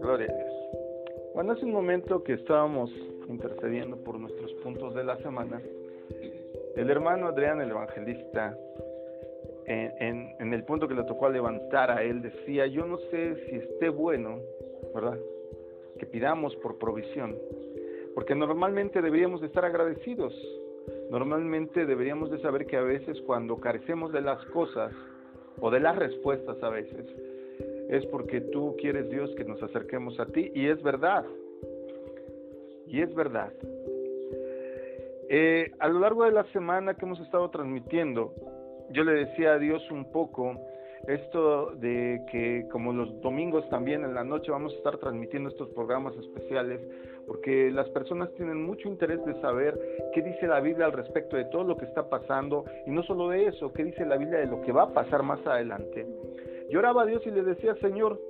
Gloria a Dios. Bueno, hace un momento que estábamos intercediendo por nuestros puntos de la semana, el hermano Adrián, el evangelista, en, en, el punto que le tocó levantar a él, decía, yo no sé si esté bueno, ¿verdad? Que pidamos por provisión, porque normalmente deberíamos de estar agradecidos, normalmente deberíamos de saber que a veces cuando carecemos de las cosas, o de las respuestas a veces, es porque tú quieres Dios que nos acerquemos a ti y es verdad, y es verdad. Eh, a lo largo de la semana que hemos estado transmitiendo, yo le decía a Dios un poco esto de que como los domingos también en la noche vamos a estar transmitiendo estos programas especiales, porque las personas tienen mucho interés de saber qué dice la Biblia al respecto de todo lo que está pasando, y no solo de eso, qué dice la Biblia de lo que va a pasar más adelante. Yo oraba a Dios y le decía, Señor,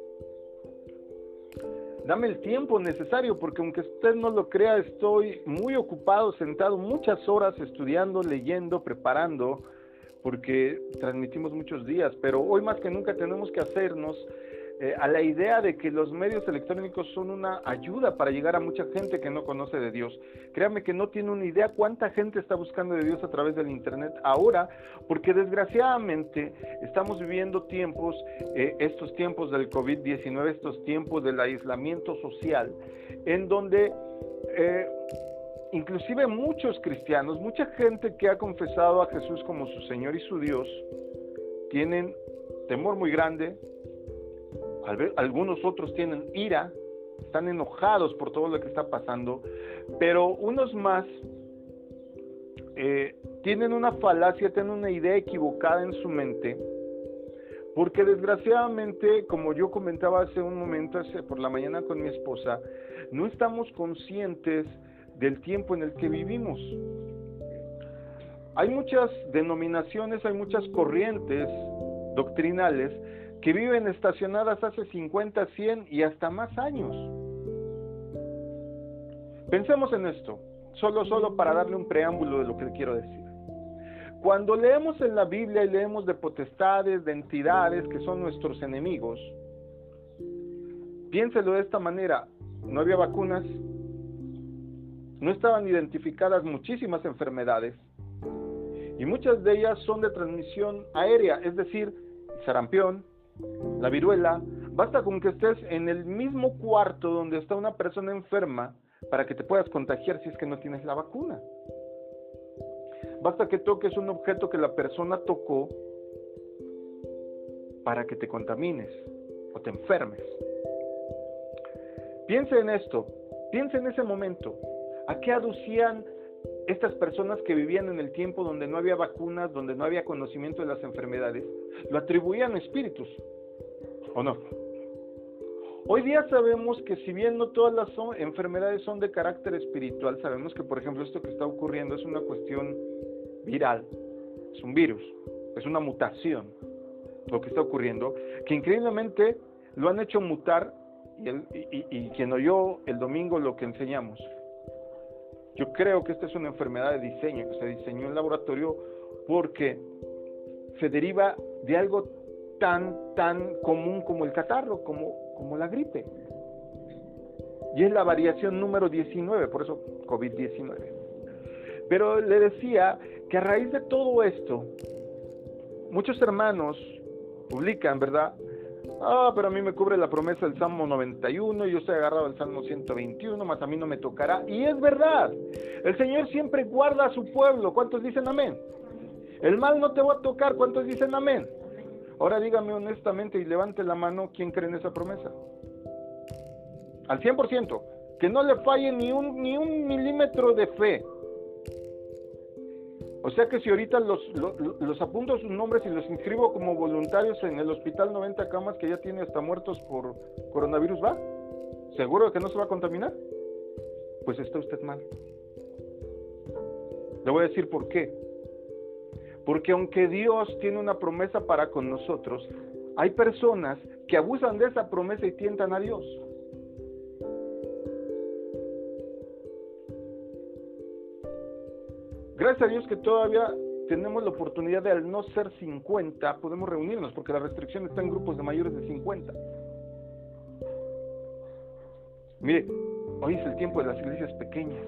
dame el tiempo necesario, porque aunque usted no lo crea, estoy muy ocupado, sentado muchas horas estudiando, leyendo, preparando, porque transmitimos muchos días, pero hoy más que nunca tenemos que hacernos eh, a la idea de que los medios electrónicos son una ayuda para llegar a mucha gente que no conoce de Dios. Créame que no tiene una idea cuánta gente está buscando de Dios a través del Internet ahora, porque desgraciadamente estamos viviendo tiempos, eh, estos tiempos del COVID-19, estos tiempos del aislamiento social, en donde... Eh, inclusive muchos cristianos, mucha gente que ha confesado a Jesús como su Señor y su Dios, tienen temor muy grande, algunos otros tienen ira, están enojados por todo lo que está pasando, pero unos más eh, tienen una falacia, tienen una idea equivocada en su mente, porque desgraciadamente, como yo comentaba hace un momento, por la mañana con mi esposa, no estamos conscientes del tiempo en el que vivimos. Hay muchas denominaciones, hay muchas corrientes doctrinales que viven estacionadas hace 50, 100 y hasta más años. Pensemos en esto, solo solo para darle un preámbulo de lo que quiero decir. Cuando leemos en la Biblia y leemos de potestades, de entidades que son nuestros enemigos, piénselo de esta manera, no había vacunas, no estaban identificadas muchísimas enfermedades y muchas de ellas son de transmisión aérea, es decir, sarampión, la viruela, basta con que estés en el mismo cuarto donde está una persona enferma para que te puedas contagiar si es que no tienes la vacuna. Basta que toques un objeto que la persona tocó para que te contamines o te enfermes. Piensa en esto, piensa en ese momento. ¿A qué aducían estas personas que vivían en el tiempo donde no había vacunas, donde no había conocimiento de las enfermedades, lo atribuían a espíritus, ¿o no? Hoy día sabemos que si bien no todas las enfermedades son de carácter espiritual, sabemos que por ejemplo esto que está ocurriendo es una cuestión viral, es un virus, es una mutación, lo que está ocurriendo, que increíblemente lo han hecho mutar y, y, y quien oyó el domingo lo que enseñamos, yo creo que esta es una enfermedad de diseño, que se diseñó en laboratorio porque se deriva de algo tan, tan común como el catarro, como, como la gripe. Y es la variación número 19, por eso COVID-19. Pero le decía que a raíz de todo esto, muchos hermanos publican, ¿verdad? Ah, pero a mí me cubre la promesa del Salmo 91, yo estoy agarrado al Salmo 121, más a mí no me tocará. Y es verdad, el Señor siempre guarda a su pueblo. ¿Cuántos dicen amén? El mal no te va a tocar. ¿Cuántos dicen amén? Ahora dígame honestamente y levante la mano, ¿quién cree en esa promesa? Al 100%, que no le falle ni un, ni un milímetro de fe. O sea que si ahorita los, los, apunto sus nombres y los inscribo como voluntarios en el hospital 90 camas que ya tiene hasta muertos por coronavirus, ¿va? ¿Seguro que no se va a contaminar? Pues está usted mal. Le voy a decir por qué. Porque aunque Dios tiene una promesa para con nosotros, hay personas que abusan de esa promesa y tientan a Dios. Gracias a Dios que todavía tenemos la oportunidad de al no ser 50, podemos reunirnos, porque la restricción está en grupos de mayores de 50. Mire, hoy es el tiempo de las iglesias pequeñas.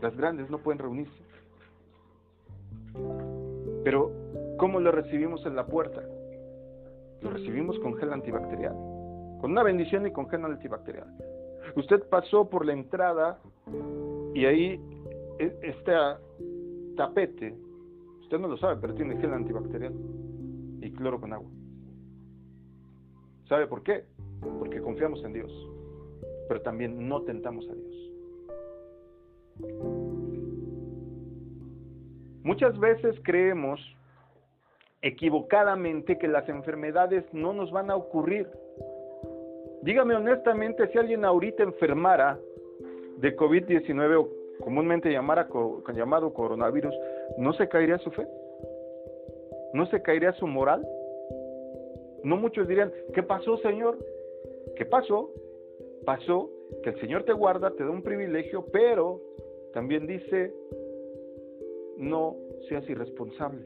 Las grandes no pueden reunirse. Pero, ¿cómo lo recibimos en la puerta? Lo recibimos con gel antibacterial. Con una bendición y con gel antibacterial. Usted pasó por la entrada y ahí e, este tapete, usted no lo sabe, pero tiene gel antibacterial y cloro con agua. ¿Sabe por qué? Porque confiamos en Dios, pero también no tentamos a Dios. Muchas veces creemos equivocadamente que las enfermedades no nos van a ocurrir. Dígame honestamente, si alguien ahorita enfermara de COVID-19 o comúnmente llamado coronavirus, ¿no se caería su fe? ¿No se caería su moral? No muchos dirían, ¿qué pasó, Señor? ¿Qué pasó? Pasó que el Señor te guarda, te da un privilegio, pero también dice, no seas irresponsable.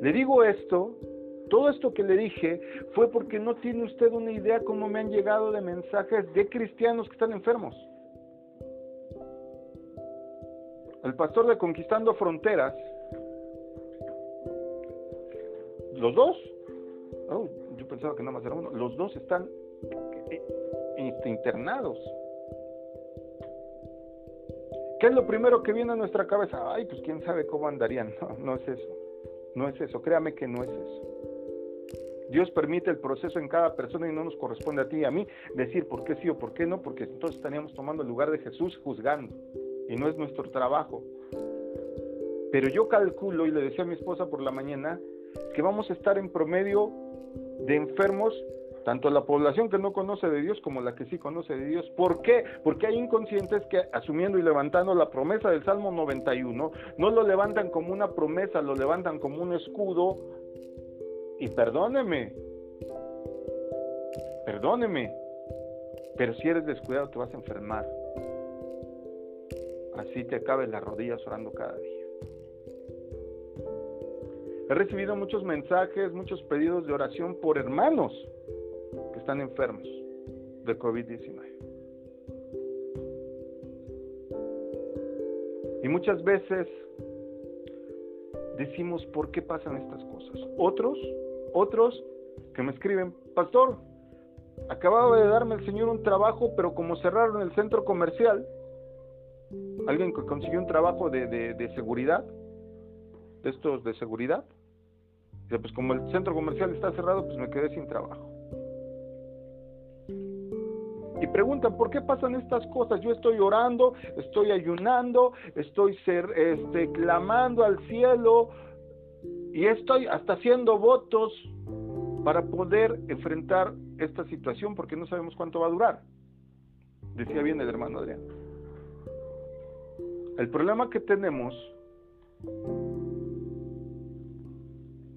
Le digo esto, todo esto que le dije fue porque no tiene usted una idea cómo me han llegado de mensajes de cristianos que están enfermos. El pastor de Conquistando Fronteras, los dos, oh, yo pensaba que nada más era uno, los dos están eh, este, internados. ¿Qué es lo primero que viene a nuestra cabeza? Ay, pues quién sabe cómo andarían. No, no es eso. No es eso. Créame que no es eso. Dios permite el proceso en cada persona y no nos corresponde a ti y a mí decir por qué sí o por qué no, porque entonces estaríamos tomando el lugar de Jesús juzgando. Y no es nuestro trabajo. Pero yo calculo, y le decía a mi esposa por la mañana, que vamos a estar en promedio de enfermos tanto la población que no conoce de Dios como la que sí conoce de Dios. ¿Por qué? Porque hay inconscientes que asumiendo y levantando la promesa del Salmo 91, no lo levantan como una promesa, lo levantan como un escudo. Y perdóneme, perdóneme, pero si eres descuidado te vas a enfermar. Así te acabes las rodillas orando cada día. He recibido muchos mensajes, muchos pedidos de oración por hermanos están enfermos de COVID-19. Y muchas veces decimos, ¿por qué pasan estas cosas? Otros, otros que me escriben, pastor, acababa de darme el Señor un trabajo, pero como cerraron el centro comercial, alguien que consiguió un trabajo de, de seguridad, de estos de seguridad, pues como el centro comercial está cerrado, pues me quedé sin trabajo y preguntan, ¿por qué pasan estas cosas? Yo estoy orando, estoy ayunando, estoy ser, este, clamando al cielo y estoy hasta haciendo votos para poder enfrentar esta situación porque no sabemos cuánto va a durar. Decía bien el hermano Adrián. El problema que tenemos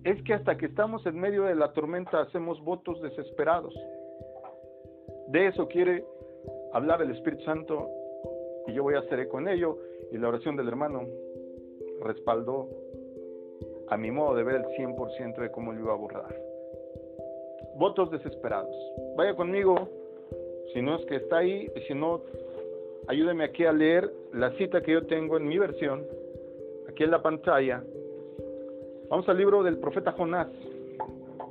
es que hasta que estamos en medio de la tormenta hacemos votos desesperados. De eso quiere hablar el Espíritu Santo y yo voy a hacer con ello. Y la oración del hermano respaldó a mi modo de ver el 100% de cómo lo iba a abordar. Votos desesperados. Vaya conmigo, si no es que está ahí, si no, ayúdeme aquí a leer la cita que yo tengo en mi versión, aquí en la pantalla. Vamos al libro del profeta Jonás,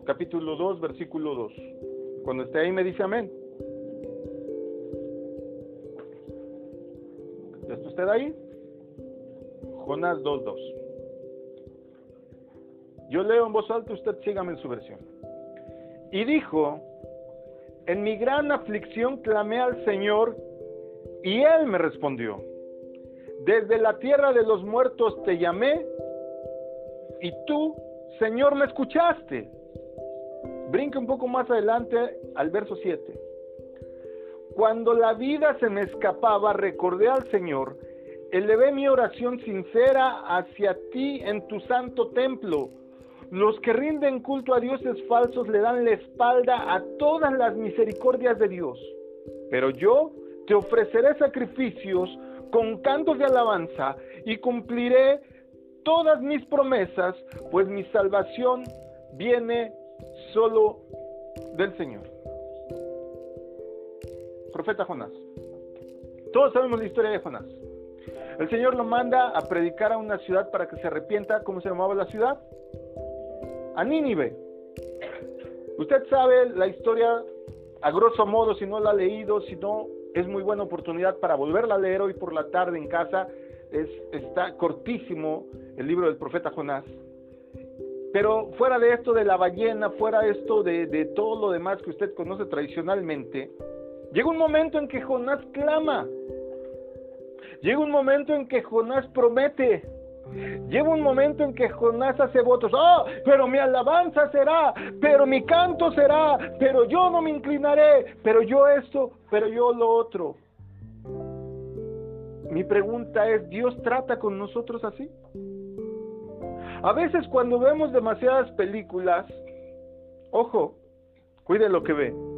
capítulo 2, versículo 2. Cuando esté ahí me dice amén. usted ahí? Jonás 2.2. Yo leo en voz alta, usted sígame en su versión. Y dijo, en mi gran aflicción clamé al Señor y Él me respondió. Desde la tierra de los muertos te llamé y tú, Señor, me escuchaste. Brinca un poco más adelante al verso 7. Cuando la vida se me escapaba, recordé al Señor, elevé mi oración sincera hacia ti en tu santo templo. Los que rinden culto a dioses falsos le dan la espalda a todas las misericordias de Dios. Pero yo te ofreceré sacrificios con cantos de alabanza y cumpliré todas mis promesas, pues mi salvación viene solo del Señor. Profeta Jonás. Todos sabemos la historia de Jonás. El Señor lo manda a predicar a una ciudad para que se arrepienta. ¿Cómo se llamaba la ciudad? A Nínive. Usted sabe la historia a grosso modo, si no la ha leído, si no, es muy buena oportunidad para volverla a leer hoy por la tarde en casa. Es, está cortísimo el libro del profeta Jonás. Pero fuera de esto de la ballena, fuera de esto de, de todo lo demás que usted conoce tradicionalmente, llega un momento en que Jonás clama. Llega un momento en que Jonás promete. Llega un momento en que Jonás hace votos, oh, pero mi alabanza será, pero mi canto será, pero yo no me inclinaré, pero yo esto, pero yo lo otro. Mi pregunta es, ¿Dios trata con nosotros así? A veces cuando vemos demasiadas películas, ojo, cuide lo que ve.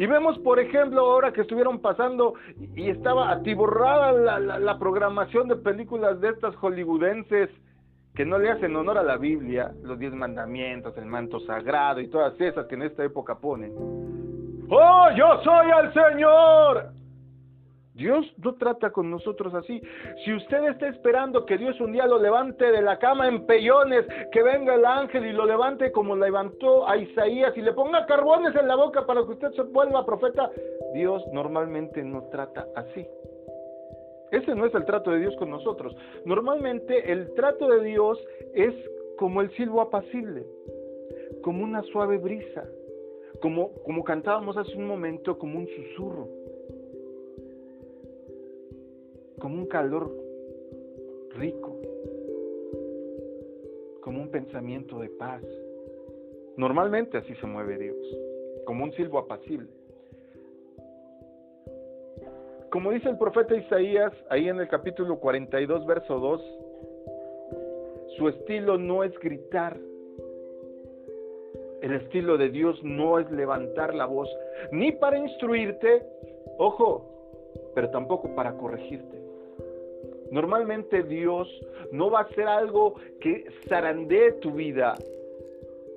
Y vemos, por ejemplo, ahora que estuvieron pasando y estaba atiborrada la, programación de películas de estas hollywoodenses que no le hacen honor a la Biblia, los diez mandamientos, el manto sagrado y todas esas que en esta época ponen. ¡Oh, yo soy el Señor! Dios no trata con nosotros así. Si usted está esperando que Dios un día lo levante de la cama en pellones, que venga el ángel y lo levante como levantó a Isaías y le ponga carbones en la boca para que usted se vuelva profeta, Dios normalmente no trata así. Ese no es el trato de Dios con nosotros. Normalmente el trato de Dios es como el silbo apacible, como una suave brisa, como, como cantábamos hace un momento, como un susurro como un calor rico, como un pensamiento de paz. Normalmente así se mueve Dios, como un silbo apacible. Como dice el profeta Isaías ahí en el capítulo 42, verso 2, su estilo no es gritar, el estilo de Dios no es levantar la voz, ni para instruirte, ojo, pero tampoco para corregirte. Normalmente Dios no va a hacer algo que zarandee tu vida,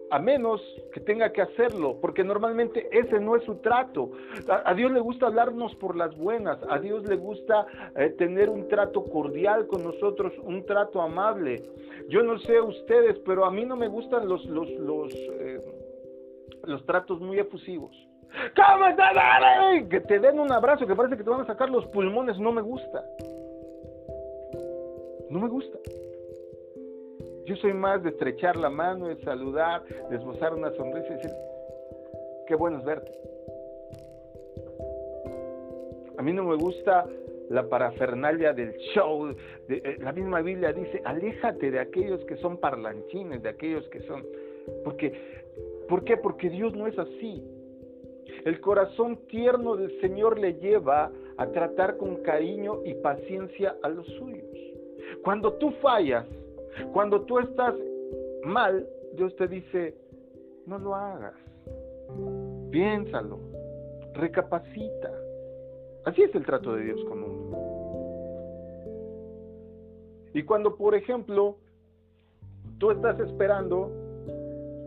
a menos que tenga que hacerlo, porque normalmente ese no es su trato. A, Dios le gusta hablarnos por las buenas, a Dios le gusta eh, tener un trato cordial con nosotros, un trato amable. Yo no sé ustedes, pero a mí no me gustan los, los, los, eh, los tratos muy efusivos. ¿Cómo estás? Que te den un abrazo, que parece que te van a sacar los pulmones, no me gusta. No me gusta. Yo soy más de estrechar la mano, de saludar, de esbozar una sonrisa y decir, qué bueno es verte. A mí no me gusta la parafernalia del show. Eh, la misma Biblia dice, aléjate de aquellos que son parlanchines, de aquellos que son... Porque, ¿Por qué? Porque Dios no es así. El corazón tierno del Señor le lleva a tratar con cariño y paciencia a los suyos. Cuando tú fallas, cuando tú estás mal, Dios te dice, no lo hagas. Piénsalo, recapacita. Así es el trato de Dios con uno. Y cuando, por ejemplo, tú estás esperando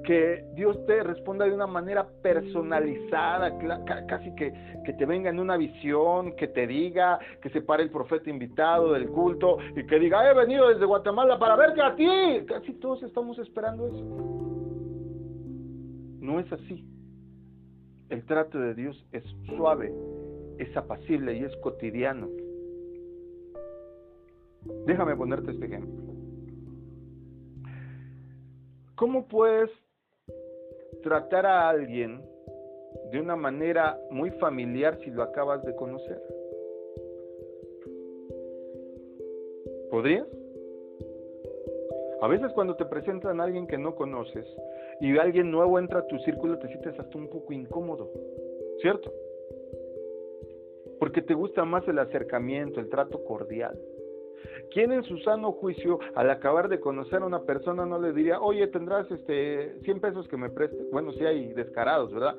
que Dios te responda de una manera personalizada, casi que, que, te venga en una visión, que te diga, que se pare el profeta invitado del culto y que diga, he venido desde Guatemala para verte a ti. Casi todos estamos esperando eso. No es así. El trato de Dios es suave, es apacible y es cotidiano. Déjame ponerte este ejemplo. ¿Cómo puedes tratar a alguien de una manera muy familiar si lo acabas de conocer? ¿Podrías? A veces cuando te presentan a alguien que no conoces y alguien nuevo entra a tu círculo te sientes hasta un poco incómodo, ¿cierto? Porque te gusta más el acercamiento, el trato cordial. ¿Quién en su sano juicio, al acabar de conocer a una persona, no le diría, oye, tendrás este 100 pesos que me preste? Bueno, sí hay descarados, ¿verdad?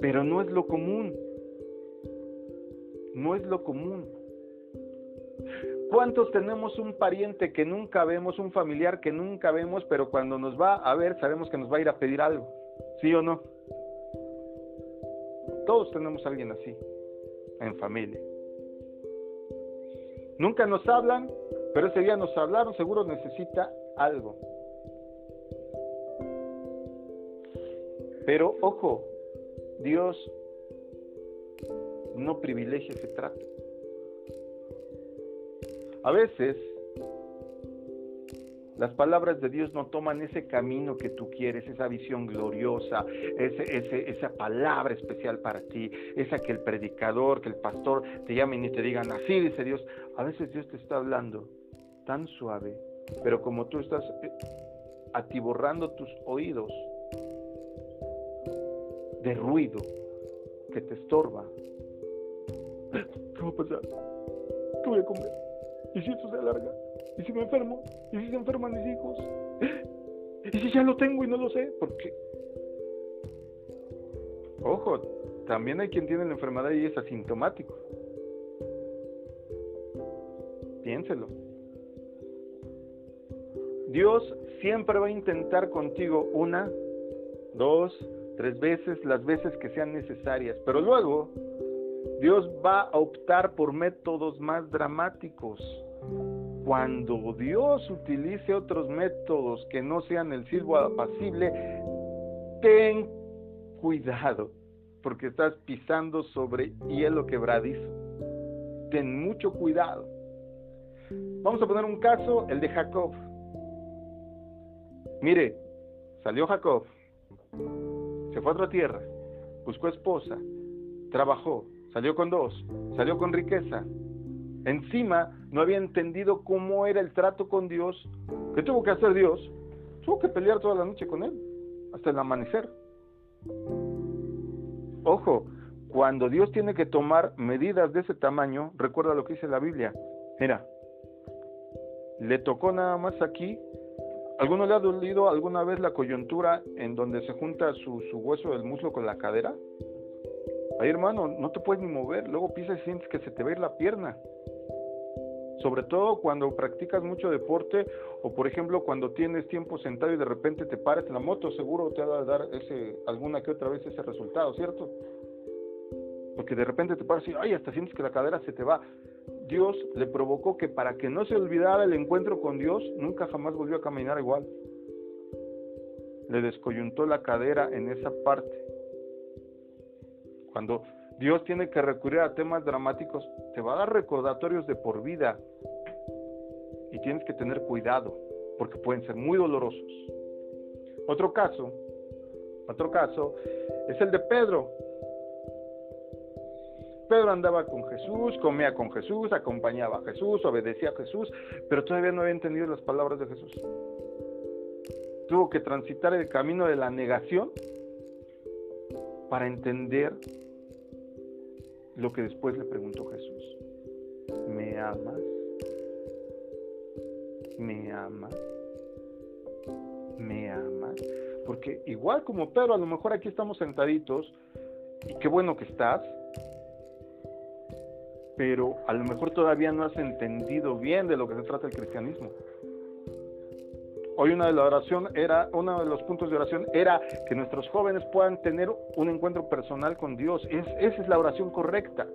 Pero no es lo común. No es lo común. ¿Cuántos tenemos un pariente que nunca vemos, un familiar que nunca vemos, pero cuando nos va a ver sabemos que nos va a ir a pedir algo? ¿Sí o no? Todos tenemos a alguien así, en familia. Nunca nos hablan, pero ese día nos hablaron, seguro necesita algo. Pero ojo, Dios no privilegia ese trato. A veces las palabras de Dios no toman ese camino que tú quieres, esa visión gloriosa, ese, esa palabra especial para ti, esa que el predicador, que el pastor te llamen y te digan, así dice Dios. A veces Dios te está hablando tan suave, pero como tú estás eh, atiborrando tus oídos de ruido que te estorba, ¿qué va a pasar? ¿Qué voy a comer? ¿Y si esto se alarga? ¿Y si me enfermo? ¿Y si se enferman mis hijos? ¿Y si ya lo tengo y no lo sé? ¿Por qué? Ojo, también hay quien tiene la enfermedad y es asintomático. Piénselo. Dios siempre va a intentar contigo una, dos, tres veces, las veces que sean necesarias, pero luego Dios va a optar por métodos más dramáticos. Cuando Dios utilice otros métodos que no sean el silbo apacible, ten cuidado, porque estás pisando sobre hielo quebradizo. Ten mucho cuidado. Vamos a poner un caso, el de Jacob. Mire, salió Jacob, se fue a otra tierra, buscó esposa, trabajó, salió con dos, salió con riqueza. Encima no había entendido cómo era el trato con Dios. ¿Qué tuvo que hacer Dios? Tuvo que pelear toda la noche con él, hasta el amanecer. Ojo, cuando Dios tiene que tomar medidas de ese tamaño, recuerda lo que dice la Biblia. Mira, le tocó nada más aquí. ¿Alguno le ha dolido alguna vez la coyuntura en donde se junta su, hueso del muslo con la cadera? Ahí, hermano, no te puedes ni mover, luego pisas y sientes que se te va a ir la pierna. Sobre todo cuando practicas mucho deporte o, por ejemplo, cuando tienes tiempo sentado y de repente te paras en la moto, seguro te va a dar ese, alguna que otra vez ese resultado, ¿cierto? Porque de repente te paras y, ay, hasta sientes que la cadera se te va. Dios le provocó que para que no se olvidara el encuentro con Dios, nunca jamás volvió a caminar igual. Le descoyuntó la cadera en esa parte. Cuando Dios tiene que recurrir a temas dramáticos, te va a dar recordatorios de por vida. Y tienes que tener cuidado, porque pueden ser muy dolorosos. Otro caso, otro caso es el de Pedro. Pedro andaba con Jesús, comía con Jesús, acompañaba a Jesús, obedecía a Jesús, pero todavía no había entendido las palabras de Jesús. Tuvo que transitar el camino de la negación para entender lo que después le preguntó Jesús. ¿Me amas? ¿Me amas? ¿Me amas? Porque igual como Pedro, a lo mejor aquí estamos sentaditos y qué bueno que estás, pero a lo mejor todavía no has entendido bien de lo que se trata el cristianismo. Hoy una de la oración era, uno de los puntos de oración era que nuestros jóvenes puedan tener un encuentro personal con Dios. Es, esa es la oración correcta.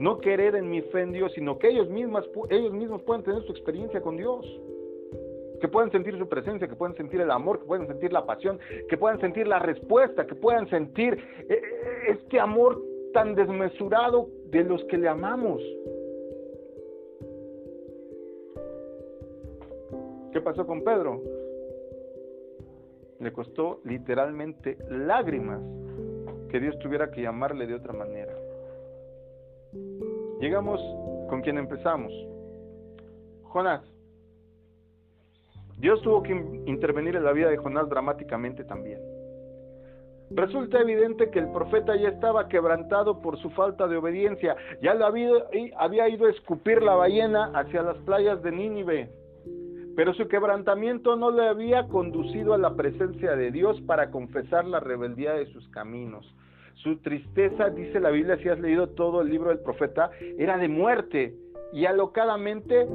No querer en mi fe en Dios, sino que ellos, mismas, ellos mismos puedan tener su experiencia con Dios. Que puedan sentir su presencia, que puedan sentir el amor, que puedan sentir la pasión, que puedan sentir la respuesta, que puedan sentir eh, eh, este amor tan desmesurado de los que le amamos. ¿Qué pasó con Pedro? Le costó literalmente lágrimas que Dios tuviera que llamarle de otra manera. Llegamos con quien empezamos. Jonás. Dios tuvo que intervenir en la vida de Jonás dramáticamente también. Resulta evidente que el profeta ya estaba quebrantado por su falta de obediencia. Ya lo había, había ido a escupir la ballena hacia las playas de Nínive pero su quebrantamiento no le había conducido a la presencia de Dios para confesar la rebeldía de sus caminos. Su tristeza, dice la Biblia, si has leído todo el libro del profeta, era de muerte. y alocadamente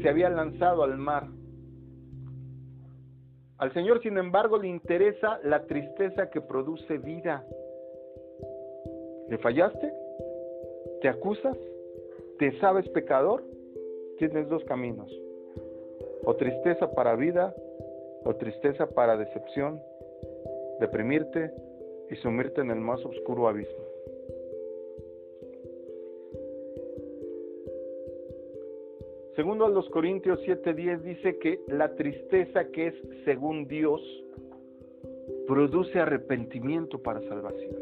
se había lanzado al mar. Al Señor, sin embargo, le interesa la tristeza que produce vida. ¿Le fallaste? ¿Te acusas? ¿Te sabes pecador? Tienes dos caminos. O tristeza para vida o tristeza para decepción, deprimirte y sumirte en el más oscuro abismo. Segundo a los Corintios 7:10 dice que la tristeza que es según Dios produce arrepentimiento para salvación.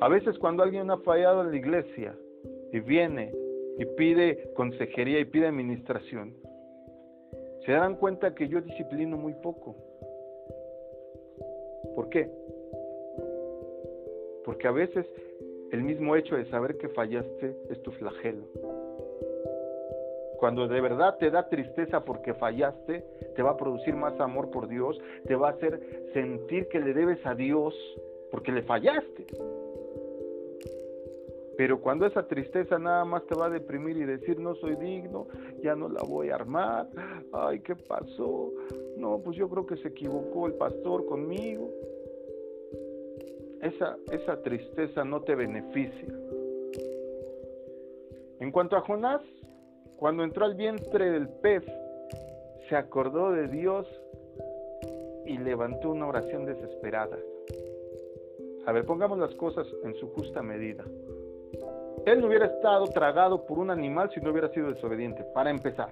A veces cuando alguien ha fallado en la iglesia y viene y pide consejería y pide administración, se dan cuenta que yo disciplino muy poco. ¿Por qué? Porque a veces el mismo hecho de saber que fallaste es tu flagelo. Cuando de verdad te da tristeza porque fallaste, te va a producir más amor por Dios, te va a hacer sentir que le debes a Dios porque le fallaste. Pero cuando esa tristeza nada más te va a deprimir y decir no soy digno, ya no la voy a armar, ay, ¿qué pasó? No, pues yo creo que se equivocó el pastor conmigo. Esa, esa tristeza no te beneficia. En cuanto a Jonás, cuando entró al vientre del pez, se acordó de Dios y levantó una oración desesperada. A ver, pongamos las cosas en su justa medida. Él no hubiera estado tragado por un animal si no hubiera sido desobediente, para empezar.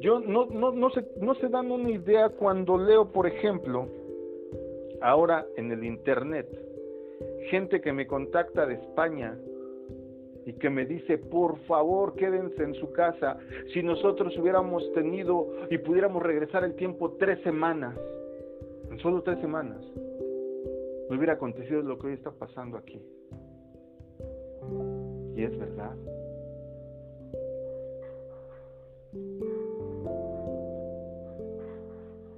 Yo no, no, no, se, no se dan una idea cuando leo, por ejemplo, ahora en el Internet, gente que me contacta de España y que me dice, por favor, quédense en su casa. Si nosotros hubiéramos tenido y pudiéramos regresar el tiempo tres semanas, en solo tres semanas, no hubiera acontecido lo que hoy está pasando aquí. Y es verdad.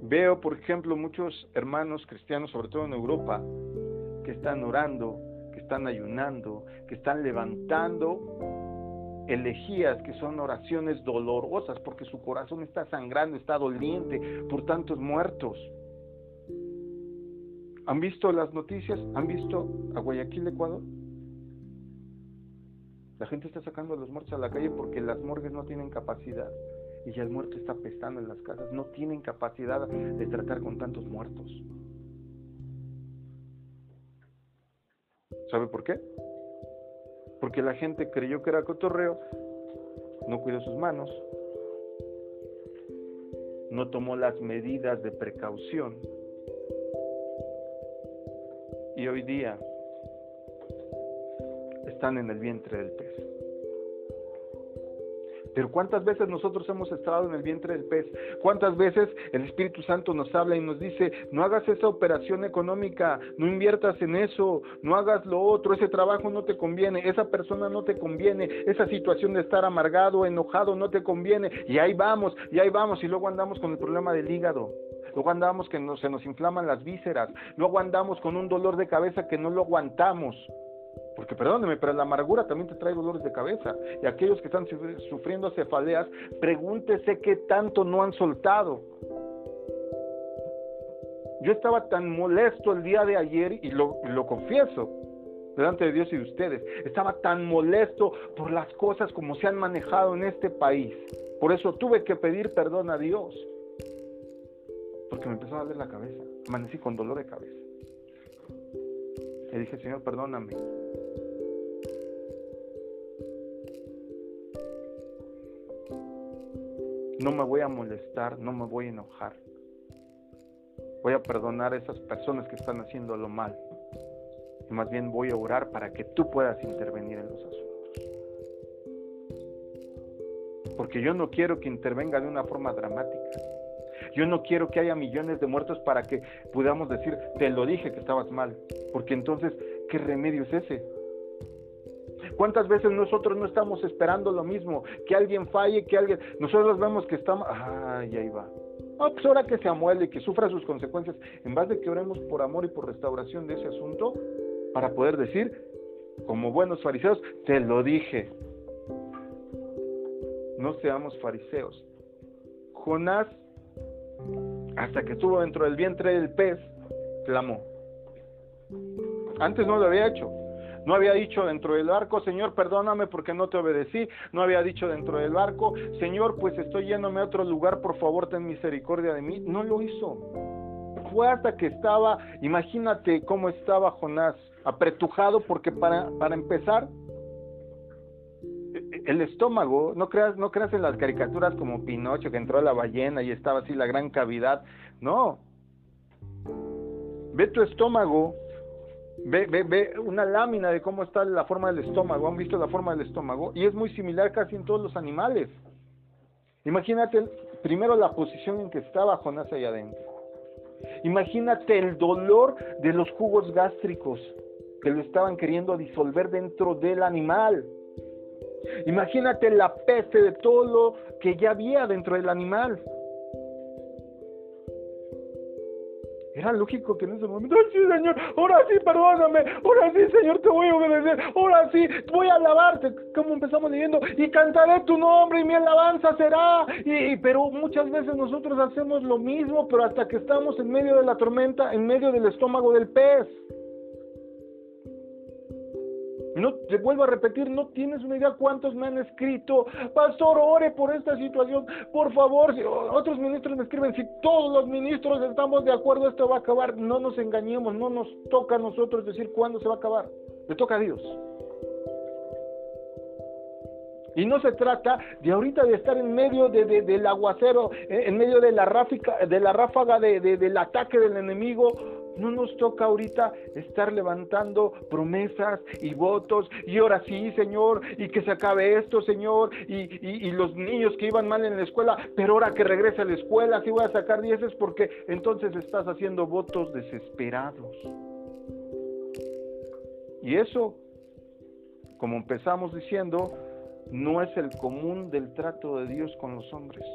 Veo, por ejemplo, muchos hermanos cristianos, sobre todo en Europa, que están orando están ayunando, que están levantando elegías que son oraciones dolorosas porque su corazón está sangrando, está doliente por tantos muertos. ¿Han visto las noticias? ¿Han visto a Guayaquil, Ecuador? La gente está sacando a los muertos a la calle porque las morgues no tienen capacidad y ya el muerto está pestando en las casas, no tienen capacidad de tratar con tantos muertos. ¿Sabe por qué? Porque la gente creyó que era cotorreo, no cuidó sus manos, no tomó las medidas de precaución. Y hoy día están en el vientre del pez. Pero ¿cuántas veces nosotros hemos estado en el vientre del pez? ¿Cuántas veces el Espíritu Santo nos habla y nos dice, no hagas esa operación económica, no inviertas en eso, no hagas lo otro, ese trabajo no te conviene, esa persona no te conviene, esa situación de estar amargado, enojado no te conviene? Y ahí vamos, y ahí vamos, y luego andamos con el problema del hígado. Luego andamos que se nos inflaman las vísceras. Luego andamos con un dolor de cabeza que no lo aguantamos. Porque perdóneme, pero la amargura también te trae dolores de cabeza. Y aquellos que están sufriendo cefaleas, pregúntese qué tanto no han soltado. Yo estaba tan molesto el día de ayer y lo, lo confieso delante de Dios y de ustedes. Estaba tan molesto por las cosas como se han manejado en este país. Por eso tuve que pedir perdón a Dios. Porque me empezó a doler la cabeza. Amanecí con dolor de cabeza. Le dije, Señor, perdóname. No me voy a molestar, no me voy a enojar. Voy a perdonar a esas personas que están haciendo lo mal. Y más bien voy a orar para que tú puedas intervenir en los asuntos. Porque yo no quiero que intervenga de una forma dramática. Yo no quiero que haya millones de muertos para que podamos decir, te lo dije que estabas mal. Porque entonces, ¿qué remedio es ese? ¿Cuántas veces nosotros no estamos esperando lo mismo? Que alguien falle, que alguien... Nosotros vemos que estamos... ¡Ay, ahí va! Ah, pues ahora que se amuele y que sufra sus consecuencias, en vez de que oremos por amor y por restauración de ese asunto, para poder decir, como buenos fariseos, te lo dije. No seamos fariseos. Jonás, hasta que estuvo dentro del vientre del pez, clamó. Antes no lo había hecho. No había dicho dentro del barco, Señor, perdóname porque no te obedecí. No había dicho dentro del barco, Señor, pues estoy yéndome a otro lugar, por favor, ten misericordia de mí. No lo hizo. Fue hasta que estaba, imagínate cómo estaba Jonás, apretujado, porque para, para empezar, el estómago, no creas, no creas en las caricaturas como Pinocho que entró a la ballena y estaba así la gran cavidad. No. Ve tu estómago Ve, ve, ve una lámina de cómo está la forma del estómago. ¿Han visto la forma del estómago? Y es muy similar casi en todos los animales. Imagínate primero la posición en que estaba Jonás allá adentro. Imagínate el dolor de los jugos gástricos que lo estaban queriendo disolver dentro del animal. Imagínate la peste de todo lo que ya había dentro del animal. Era lógico que en ese momento, ¡ay, sí, Señor! Ahora sí, perdóname. Ahora sí, Señor, te voy a obedecer. Ahora sí, voy a alabarte. Como empezamos leyendo, y cantaré tu nombre y mi alabanza será. Y, pero muchas veces nosotros hacemos lo mismo, pero hasta que estamos en medio de la tormenta, en medio del estómago del pez. No, te vuelvo a repetir, no tienes una idea cuántos me han escrito, pastor, ore por esta situación, por favor, si otros ministros me escriben, si todos los ministros estamos de acuerdo, esto va a acabar, no nos engañemos, no nos toca a nosotros decir cuándo se va a acabar, le toca a Dios. Y no se trata de ahorita de estar en medio de, del aguacero, en medio de la, ráfica, de la ráfaga del ataque del enemigo, no nos toca ahorita estar levantando promesas y votos y ahora sí, Señor, y que se acabe esto, Señor, y, los niños que iban mal en la escuela, pero ahora que regrese a la escuela, sí voy a sacar dieces porque entonces estás haciendo votos desesperados. Y eso, como empezamos diciendo, no es el común del trato de Dios con los hombres.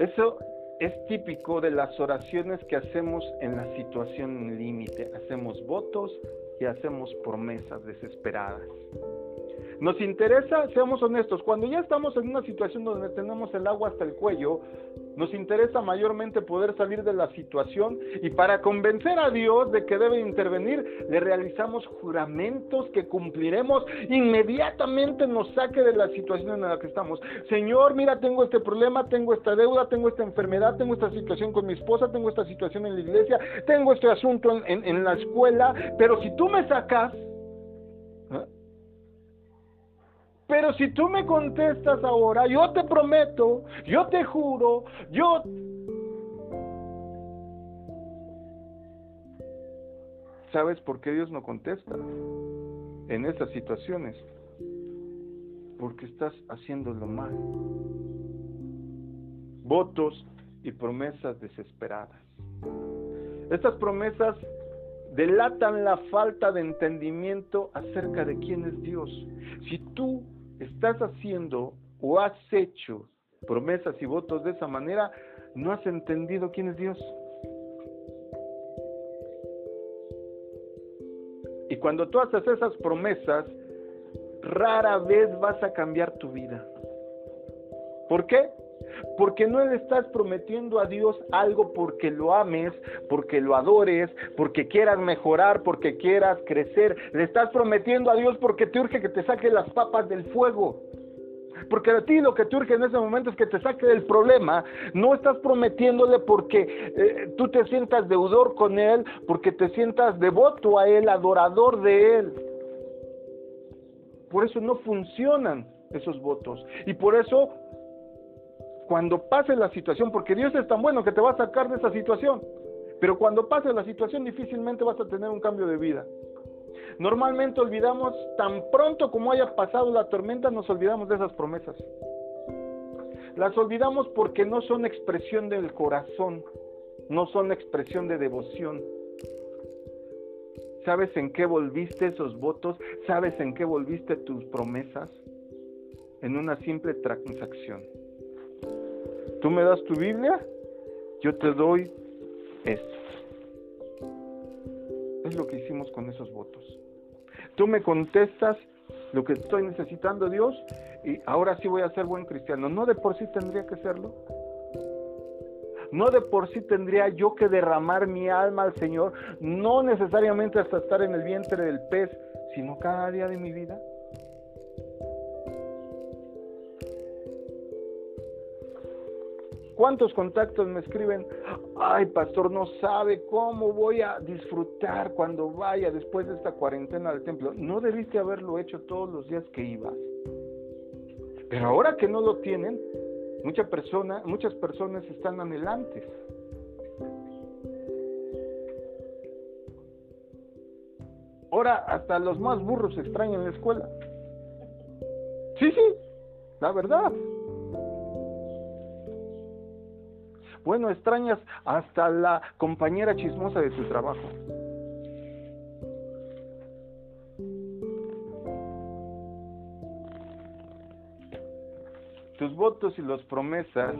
Eso es típico de las oraciones que hacemos en la situación límite. Hacemos votos y hacemos promesas desesperadas. Nos interesa, seamos honestos, cuando ya estamos en una situación donde tenemos el agua hasta el cuello, nos interesa mayormente poder salir de la situación y para convencer a Dios de que debe intervenir, le realizamos juramentos que cumpliremos inmediatamente nos saque de la situación en la que estamos. Señor, mira, tengo este problema, tengo esta deuda, tengo esta enfermedad, tengo esta situación con mi esposa, tengo esta situación en la iglesia, tengo este asunto en, en la escuela, pero si tú me sacas, pero si tú me contestas ahora, yo te prometo, yo te juro, yo... ¿Sabes por qué Dios no contesta en estas situaciones? Porque estás haciéndolo mal. Votos y promesas desesperadas. Estas promesas delatan la falta de entendimiento acerca de quién es Dios. Si tú estás haciendo o has hecho promesas y votos de esa manera, no has entendido quién es Dios. Y cuando tú haces esas promesas, rara vez vas a cambiar tu vida. ¿Por qué? Porque no le estás prometiendo a Dios algo porque lo ames, porque lo adores, porque quieras mejorar, porque quieras crecer. Le estás prometiendo a Dios porque te urge que te saque las papas del fuego. Porque a ti lo que te urge en ese momento es que te saque del problema. No estás prometiéndole porque eh, tú te sientas deudor con Él, porque te sientas devoto a Él, adorador de Él. Por eso no funcionan esos votos. Y por eso cuando pase la situación, porque Dios es tan bueno que te va a sacar de esa situación, pero cuando pase la situación difícilmente vas a tener un cambio de vida. Normalmente olvidamos, tan pronto como haya pasado la tormenta, nos olvidamos de esas promesas. Las olvidamos porque no son expresión del corazón, no son expresión de devoción. ¿Sabes en qué volviste esos votos? ¿Sabes en qué volviste tus promesas? En una simple transacción Tú me das tu Biblia, yo te doy esto. Es lo que hicimos con esos votos. Tú me contestas lo que estoy necesitando, Dios, y ahora sí voy a ser buen cristiano. No de por sí tendría que serlo. No de por sí tendría yo que derramar mi alma al Señor, no necesariamente hasta estar en el vientre del pez, sino cada día de mi vida. ¿Cuántos contactos me escriben? Ay, pastor, no sabe cómo voy a disfrutar cuando vaya después de esta cuarentena al templo. No debiste haberlo hecho todos los días que ibas. Pero ahora que no lo tienen, muchas personas, muchas personas están anhelantes. Ahora hasta los más burros extrañan la escuela. Sí, sí, la verdad. Bueno, extrañas hasta la compañera chismosa de tu trabajo. Tus votos y las promesas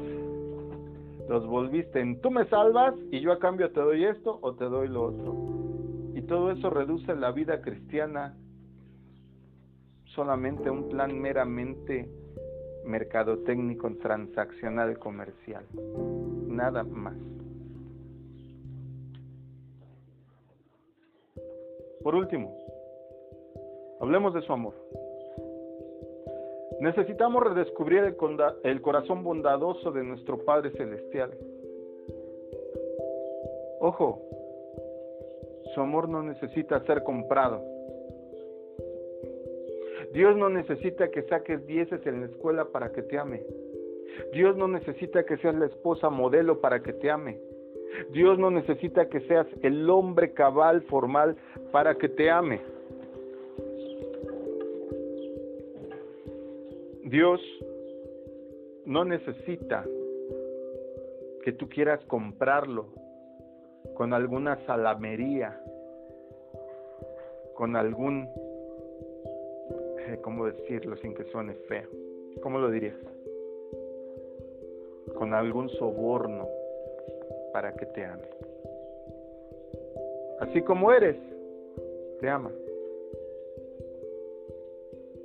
los volviste en tú me salvas y yo a cambio te doy esto o te doy lo otro. Y todo eso reduce la vida cristiana solamente a un plan meramente mercadotécnico, transaccional, comercial nada más. Por último, hablemos de su amor. Necesitamos redescubrir el, el, corazón bondadoso de nuestro Padre Celestial. Ojo, su amor no necesita ser comprado. Dios no necesita que saques dieces en la escuela para que te ame. Dios no necesita que seas la esposa modelo para que te ame. Dios no necesita que seas el hombre cabal formal para que te ame. Dios no necesita que tú quieras comprarlo con alguna salamería, con algún, ¿cómo decirlo sin que suene feo? ¿Cómo lo dirías? con algún soborno para que te ame. Así como eres, te ama.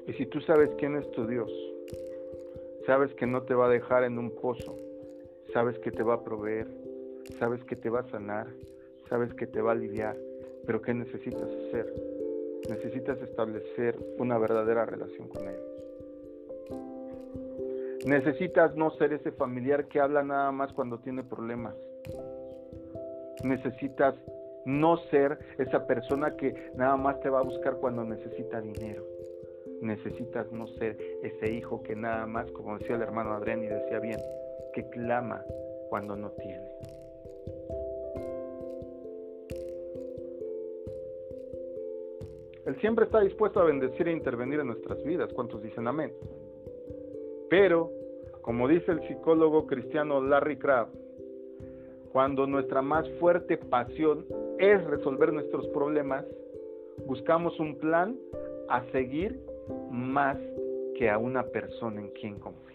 Y si tú sabes quién es tu Dios, sabes que no te va a dejar en un pozo, sabes que te va a proveer, sabes que te va a sanar, sabes que te va a aliviar, pero ¿qué necesitas hacer? Necesitas establecer una verdadera relación con Él. Necesitas no ser ese familiar que habla nada más cuando tiene problemas. Necesitas no ser esa persona que nada más te va a buscar cuando necesita dinero. Necesitas no ser ese hijo que nada más, como decía el hermano Adrián y decía bien, que clama cuando no tiene. Él siempre está dispuesto a bendecir e intervenir en nuestras vidas. ¿Cuántos dicen amén? Pero, como dice el psicólogo cristiano Larry Craft, cuando nuestra más fuerte pasión es resolver nuestros problemas, buscamos un plan a seguir más que a una persona en quien confiar.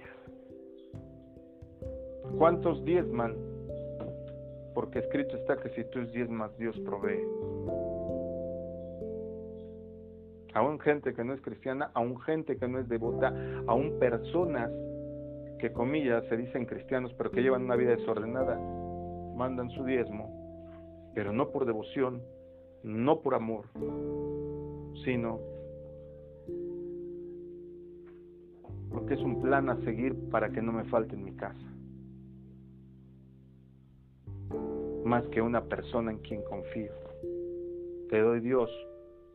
¿Cuántos diezman? Porque escrito está que si tú diezmas, Dios provee. Aún gente que no es cristiana, aún gente que no es devota, aún personas que comillas se dicen cristianos pero que llevan una vida desordenada, mandan su diezmo, pero no por devoción, no por amor, sino porque es un plan a seguir para que no me falte en mi casa. Más que una persona en quien confío. Te doy Dios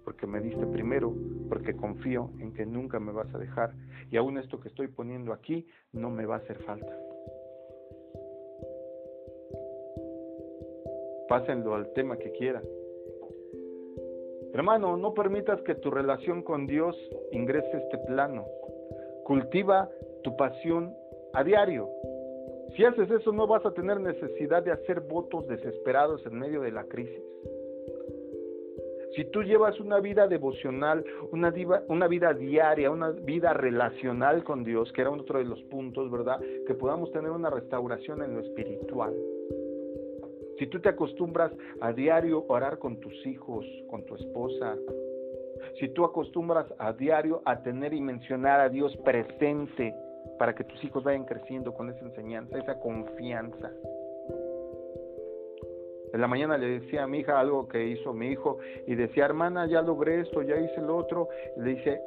porque me diste primero, porque confío en que nunca me vas a dejar y aún esto que estoy poniendo aquí no me va a hacer falta. Pásenlo al tema que quieran. Hermano, no permitas que tu relación con Dios ingrese a este plano. Cultiva tu pasión a diario. Si haces eso no vas a tener necesidad de hacer votos desesperados en medio de la crisis. Si tú llevas una vida devocional, una, vida diaria, una vida relacional con Dios, que era otro de los puntos, ¿verdad? Que podamos tener una restauración en lo espiritual. Si tú te acostumbras a diario orar con tus hijos, con tu esposa, si tú acostumbras a diario a tener y mencionar a Dios presente para que tus hijos vayan creciendo con esa enseñanza, esa confianza. En la mañana le decía a mi hija algo que hizo mi hijo y decía, hermana, ya logré esto, ya hice lo otro. le dice,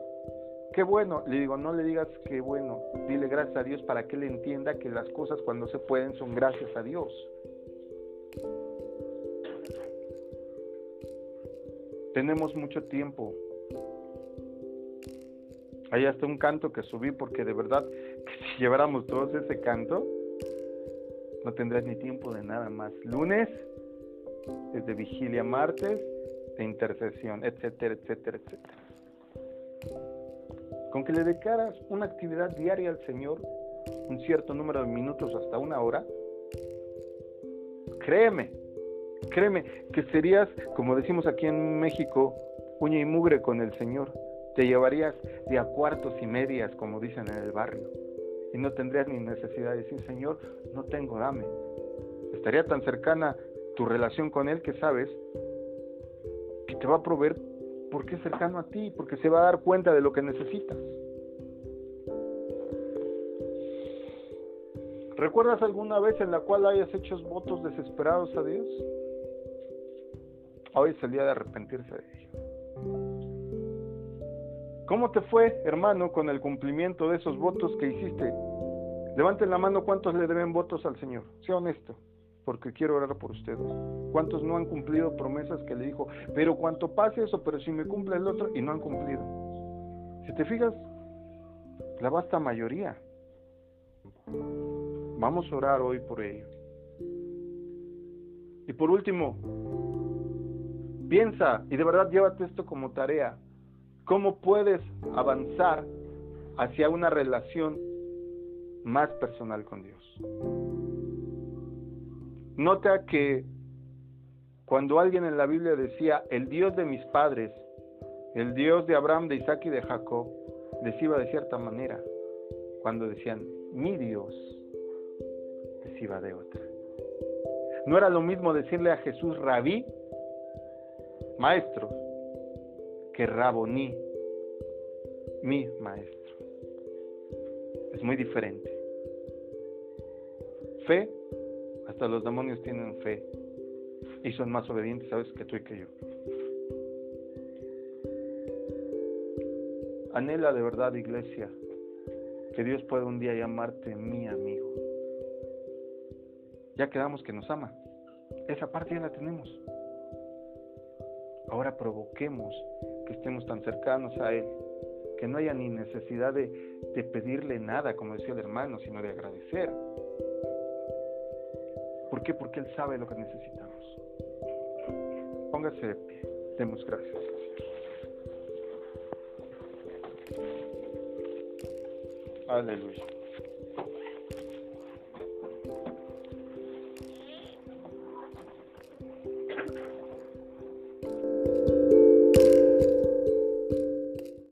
qué bueno. Le digo, no le digas qué bueno, dile gracias a Dios para que él entienda que las cosas cuando se pueden son gracias a Dios. Tenemos mucho tiempo. Hay hasta un canto que subí porque de verdad que si lleváramos todos ese canto, no tendrás ni tiempo de nada más. Lunes es de vigilia, martes de intercesión, etcétera, etcétera, etcétera. Con que le declaras una actividad diaria al Señor, un cierto número de minutos hasta una hora, créeme, Créeme que serías, como decimos aquí en México, uña y mugre con el Señor. Te llevarías de a cuartos y medias, como dicen en el barrio. Y no tendrías ni necesidad de decir, Señor, no tengo, dame. Estaría tan cercana tu relación con Él que sabes que te va a proveer porque es cercano a ti, porque se va a dar cuenta de lo que necesitas. ¿Recuerdas alguna vez en la cual hayas hecho votos desesperados a Dios? Hoy es el día de arrepentirse de ello. ¿Cómo te fue, hermano, con el cumplimiento de esos votos que hiciste? Levanten la mano cuántos le deben votos al Señor. Sea honesto, porque quiero orar por ustedes. ¿Cuántos no han cumplido promesas que le dijo? Pero cuánto pase eso, pero si me cumple el otro y no han cumplido. Si te fijas, la vasta mayoría. Vamos a orar hoy por ello. Y por último, Piensa y de verdad llévate esto como tarea. ¿Cómo puedes avanzar hacia una relación más personal con Dios? Nota que cuando alguien en la Biblia decía, el Dios de mis padres, el Dios de Abraham, de Isaac y de Jacob, les iba de cierta manera. Cuando decían, mi Dios, les iba de otra. No era lo mismo decirle a Jesús rabí maestro que Raboní, mi maestro. Es muy diferente. Fe, los demonios tienen fe y son más obedientes, sabes, que tú y que yo. Anhela de verdad, iglesia, que Dios pueda un día llamarte mi amigo. Ya quedamos que nos ama. Esa parte ya la tenemos. Ahora provoquemos que estemos tan cercanos a Él, que no haya ni necesidad de, pedirle nada, como decía el hermano, sino de agradecer. ¿Por qué? Porque Él sabe lo que necesitamos. Póngase de pie. Demos gracias. Aleluya.